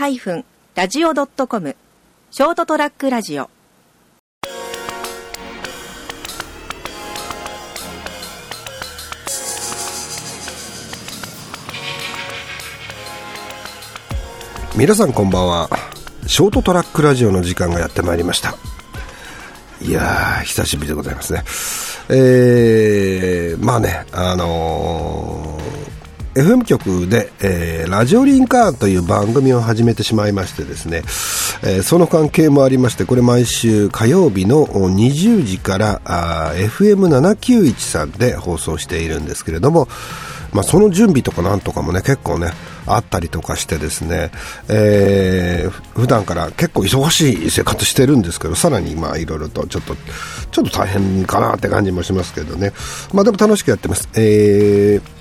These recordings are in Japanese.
ST-radio.com ショートトラックラジオ。皆さんこんばんは。ショートトラックラジオの時間がやってまいりました。いや久しぶりでございますね。えー、まあねあのー、FM 局で、えー、ラジオリンカーという番組を始めてしまいましてですね、えー、その関係もありまして、これ毎週火曜日の20時から FM791 で放送しているんですけれども、まあ、その準備とかなんとかもね、結構ね、あったりとかしてですね、えー、普段から結構忙しい生活してるんですけど、さらにまあいろいろとちょっと、ちょっと大変かなって感じもしますけどね。まあでも楽しくやってます。えー、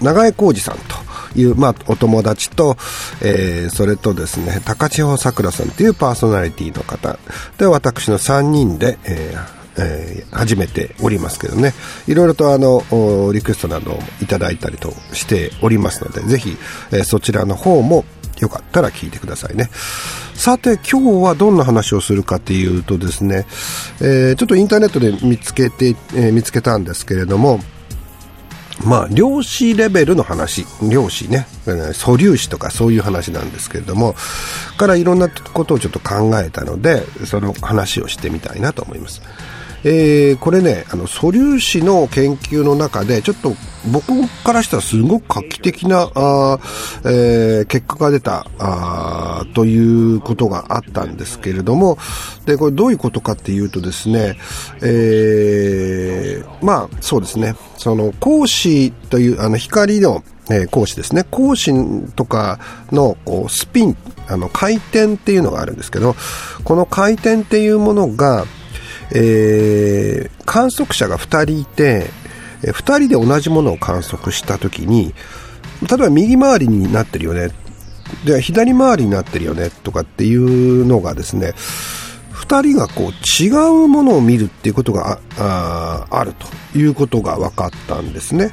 長江浩二さんという、まあ、お友達と、えー、それとですね、高千穂さくらさんというパーソナリティの方、で、私の3人で、えーえー、始めておりますけどね、いろいろとあの、リクエストなどをいただいたりとしておりますので、ぜひ、えー、そちらの方もよかったら聞いてくださいね。さて、今日はどんな話をするかっていうとですね、えー、ちょっとインターネットで見つけて、え、見つけたんですけれども、まあ、量子レベルの話、量子ね、素粒子とかそういう話なんですけれども、からいろんなことをちょっと考えたので、その話をしてみたいなと思います。えー、これね、あの、素粒子の研究の中で、ちょっと僕からしたらすごく画期的な、あえー、結果が出たあということがあったんですけれども、で、これどういうことかっていうとですね、えー、まあ、そうですね、その、光子という、あの、光の、えー、光子ですね。光子とかのこうスピン、あの回転っていうのがあるんですけど、この回転っていうものが、えー、観測者が2人いて、えー、2人で同じものを観測したときに、例えば右回りになってるよね、で左回りになってるよねとかっていうのがですね、2人がこう違うものを見るっていうことがああるということが分かったんですね。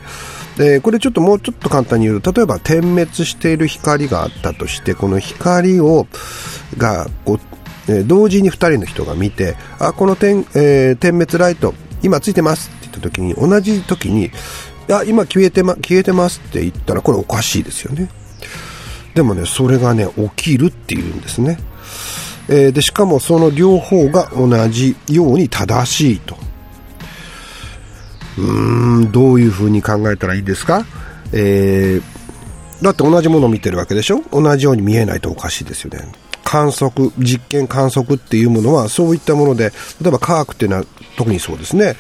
でこれちょっともうちょっと簡単に言うと例えば点滅している光があったとしてこの光をがこうえー、同時に2人の人が見て、あ、この点、えー、点滅ライト、今ついてますって言った時に、同じ時に、あ、今消えてま、消えてますって言ったら、これおかしいですよね。でもね、それがね、起きるっていうんですね。えー、で、しかもその両方が同じように正しいと。うーん、どういう風に考えたらいいですか？えー、だって同じものを見てるわけでしょ？同じように見えないとおかしいですよね。観測、実験観測っていうものは、そういったもので、例えば科学っていうのは特にそうですね、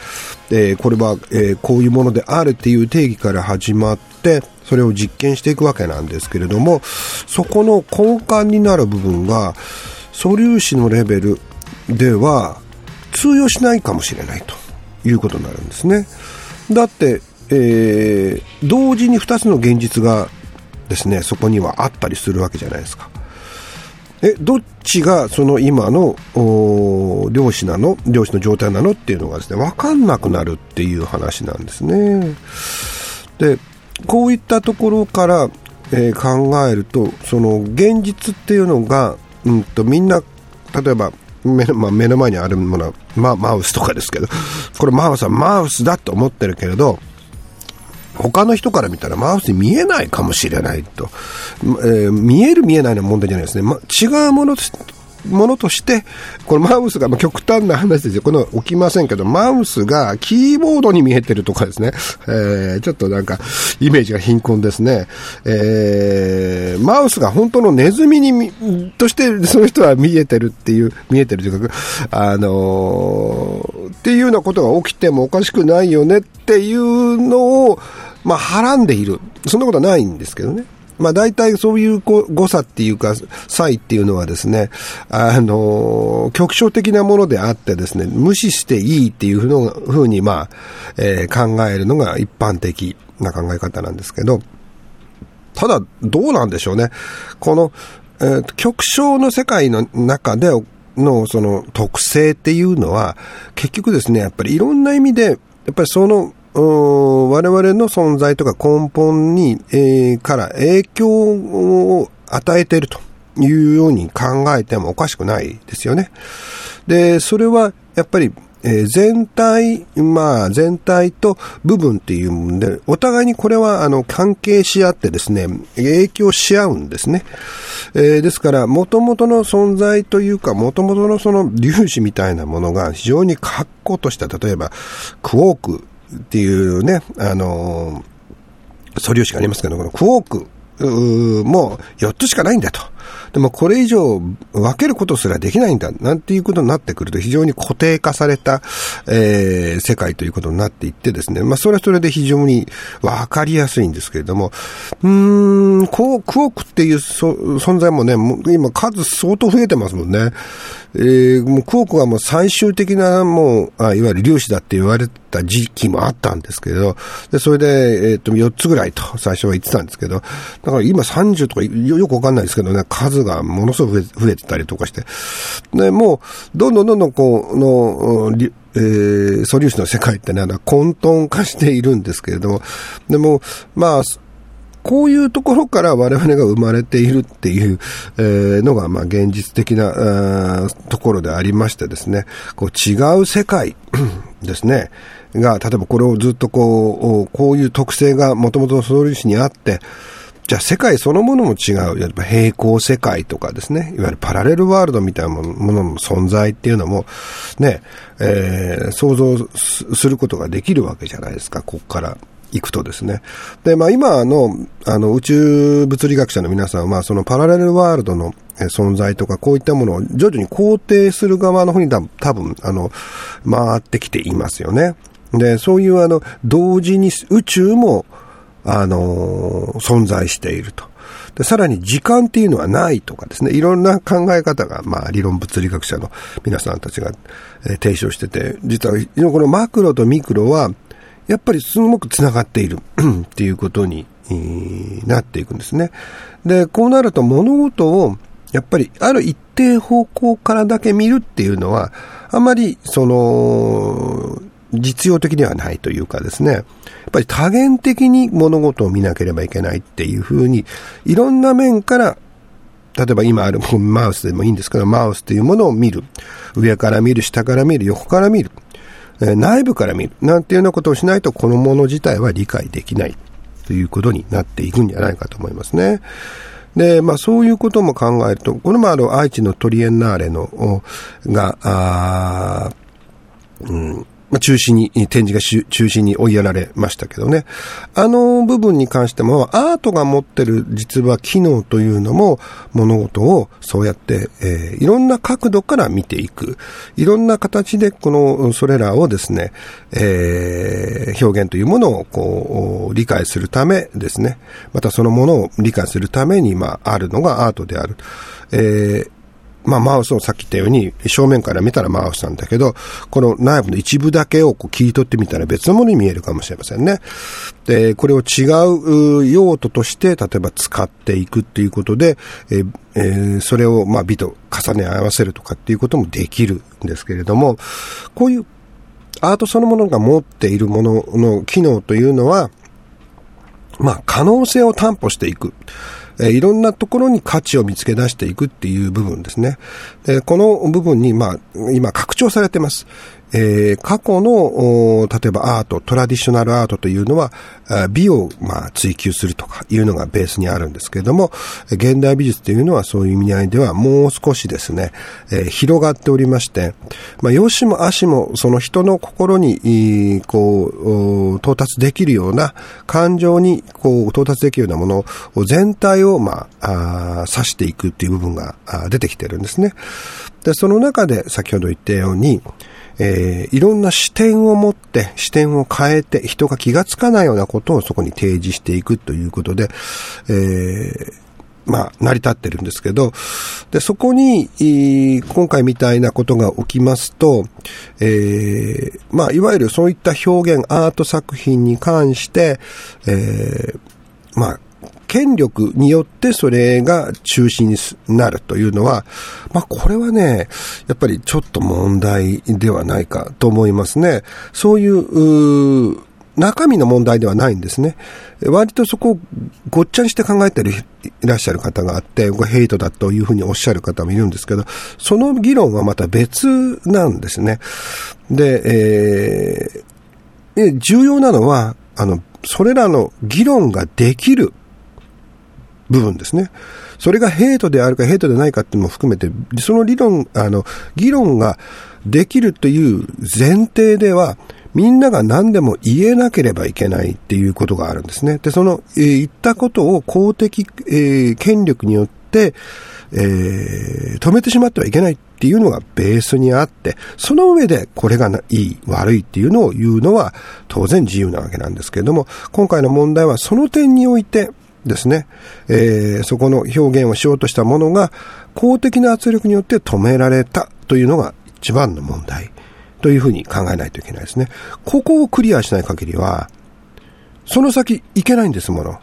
えー、これは、えー、こういうものであるっていう定義から始まって、それを実験していくわけなんですけれども、そこの根幹になる部分が、素粒子のレベルでは通用しないかもしれないということになるんですね。だって、えー、同時に2つの現実がですね、そこにはあったりするわけじゃないですか。え、どっちがその今の漁師なの？漁師の状態なの？っていうのがですね、わかんなくなるっていう話なんですね。で、こういったところから、えー、考えると、その現実っていうのが、うんとみんな、例えば目の,、まあ、目の前にあるものは、まマウスとかですけど、これマウスはマウスだと思ってるけれど、他の人から見たらマウスに見えないかもしれないと。えー、見える見えないの問題じゃないですね。ま、違うものものとして、このマウスが、まあ、極端な話ですよ。この起きませんけど、マウスがキーボードに見えてるとかですね。えー、ちょっとなんか、イメージが貧困ですね。えー、マウスが本当のネズミに、として、その人は見えてるっていう、見えてるというか、あのー、っていうようなことが起きてもおかしくないよねっていうのを、まあ、はらんでいる。そんなことはないんですけどね。まあ大体そういう誤差っていうか、差異っていうのはですね、あの、局所的なものであってですね、無視していいっていうふうに、まあ、えー、考えるのが一般的な考え方なんですけど、ただ、どうなんでしょうね。この、えー、局所の世界の中でのその特性っていうのは、結局ですね、やっぱりいろんな意味で、やっぱりその我々の存在とか根本に、えー、から影響を与えているというように考えてもおかしくないですよね。で、それはやっぱりえー、全体、まあ、全体と部分っていうんで、お互いにこれは、あの、関係し合ってですね、影響し合うんですね。えー、ですから、元々の存在というか、元々のその粒子みたいなものが非常に確固とした、例えば、クォークっていうね、あの、素粒子がありますけど、このクォークも4つしかないんだと。でもこれ以上分けることすらできないんだ、なんていうことになってくると非常に固定化された、えー、世界ということになっていってですね、まあそれはそれで非常に分かりやすいんですけれども、うーん、こう、クオークっていう存在もね、も今数相当増えてますもんね。えー、もうクオークがもう最終的なもう、あいわゆる粒子だって言われた時期もあったんですけど、で、それで、えっ、ー、と、4つぐらいと最初は言ってたんですけど、だから今30とかよくわかんないですけどね、数がものすごく増えてたりとかして、で、もう、どんどんどんどんこの、えー、素粒子の世界ってね、混沌化しているんですけれども、でも、まあ、こういうところから我々が生まれているっていう、のが、まあ、現実的な、ところでありましてですね、こう違う世界 ですね、が、例えばこれをずっとこう、こういう特性がもともとの素粒子にあって、じゃあ世界そのものも違う。やっぱ平行世界とかですね。いわゆるパラレルワールドみたいなものの存在っていうのも、ね、えー、想像することができるわけじゃないですか。ここから行くとですね。で、まあ今の、あの、宇宙物理学者の皆さんは、そのパラレルワールドの存在とか、こういったものを徐々に肯定する側の方に多分、あの、回ってきていますよね。で、そういうあの、同時に宇宙も、あの、存在していると。で、さらに時間っていうのはないとかですね、いろんな考え方が、まあ、理論物理学者の皆さんたちが、えー、提唱してて、実は、このマクロとミクロは、やっぱりすごく繋がっている っていうことに、なっていくんですね。で、こうなると物事を、やっぱりある一定方向からだけ見るっていうのは、あまり、その、実用的ではないというかですね、やっぱり多元的に物事を見なければいけないっていうふうに、いろんな面から例えば今あるマウスでもいいんですけど、マウスというものを見る。上から見る、下から見る、横から見る。え、内部から見る。なんていうようなことをしないと、このもの自体は理解できないということになっていくんじゃないかと思いますね。で、まあそういうことも考えると、これもあの愛知のトリエンナーレの、が、あうん、まあ、中心に、展示が中心に追いやられましたけどね。あの部分に関しても、アートが持ってる実は機能というのも、物事をそうやって、えー、いろんな角度から見ていく。いろんな形で、この、それらをですね、えー、表現というものを、こう、理解するためですね。またそのものを理解するために、まあ、あるのがアートである。えー、まあ、マウスをさっき言ったように、正面から見たらマウスなんだけど、この内部の一部だけをこう切り取ってみたら別のものに見えるかもしれませんね。で、これを違う用途として、例えば使っていくっていうことで、えー、それを、まあ、美と重ね合わせるとかっていうこともできるんですけれども、こういうアートそのものが持っているものの機能というのは、まあ、可能性を担保していく。えいろんなところに価値を見つけ出していくっていう部分ですね。でこの部分に、まあ、今拡張されてます。えー、過去の、例えばアート、トラディショナルアートというのは、美を、まあ、追求するとかいうのがベースにあるんですけれども、現代美術というのはそういう意味合いではもう少しですね、えー、広がっておりまして、まあ、良しも足もその人の心に、こう、到達できるような、感情に、こう、到達できるようなものを全体を、まあ、あ指していくっていう部分が出てきてるんですね。で、その中で先ほど言ったように、えー、いろんな視点を持って、視点を変えて、人が気がつかないようなことをそこに提示していくということで、えー、まあ、成り立ってるんですけど、で、そこに、今回みたいなことが起きますと、えー、まあ、いわゆるそういった表現、アート作品に関して、えー、まあ、権力によってそれが中心になるというのは、まあこれはね、やっぱりちょっと問題ではないかと思いますね。そういう、中身の問題ではないんですね。割とそこをごっちゃにして考えてるいらっしゃる方があって、ヘイトだというふうにおっしゃる方もいるんですけど、その議論はまた別なんですね。で、えー、重要なのは、あの、それらの議論ができる部分ですね。それがヘイトであるかヘイトでないかっていうのも含めて、その理論、あの、議論ができるという前提では、みんなが何でも言えなければいけないっていうことがあるんですね。で、その、えー、言ったことを公的、えー、権力によって、えー、止めてしまってはいけないっていうのがベースにあって、その上でこれがいい、悪いっていうのを言うのは当然自由なわけなんですけれども、今回の問題はその点においてですね、えー、そこの表現をしようとしたものが公的な圧力によって止められたというのが一番の問題というふうに考えないといけないですね。ここをクリアしない限りは、その先いけないんですもの。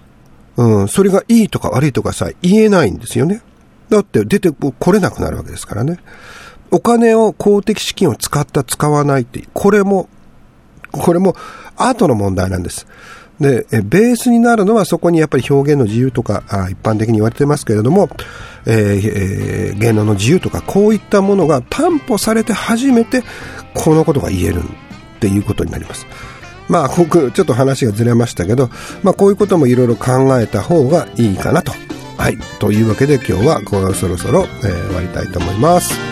うん、それがいいとか悪いとかさ、言えないんですよね。だって出てこれなくなるわけですからね。お金を公的資金を使った使わないって、これも、これも後の問題なんです。で、ベースになるのはそこにやっぱり表現の自由とか、あ一般的に言われてますけれども、えー、芸能の自由とか、こういったものが担保されて初めて、このことが言えるっていうことになります。まあ、ここ、ちょっと話がずれましたけど、まあ、こういうこともいろいろ考えた方がいいかなとはい。というわけで今日はこれそろそろ、えー、終わりたいと思います。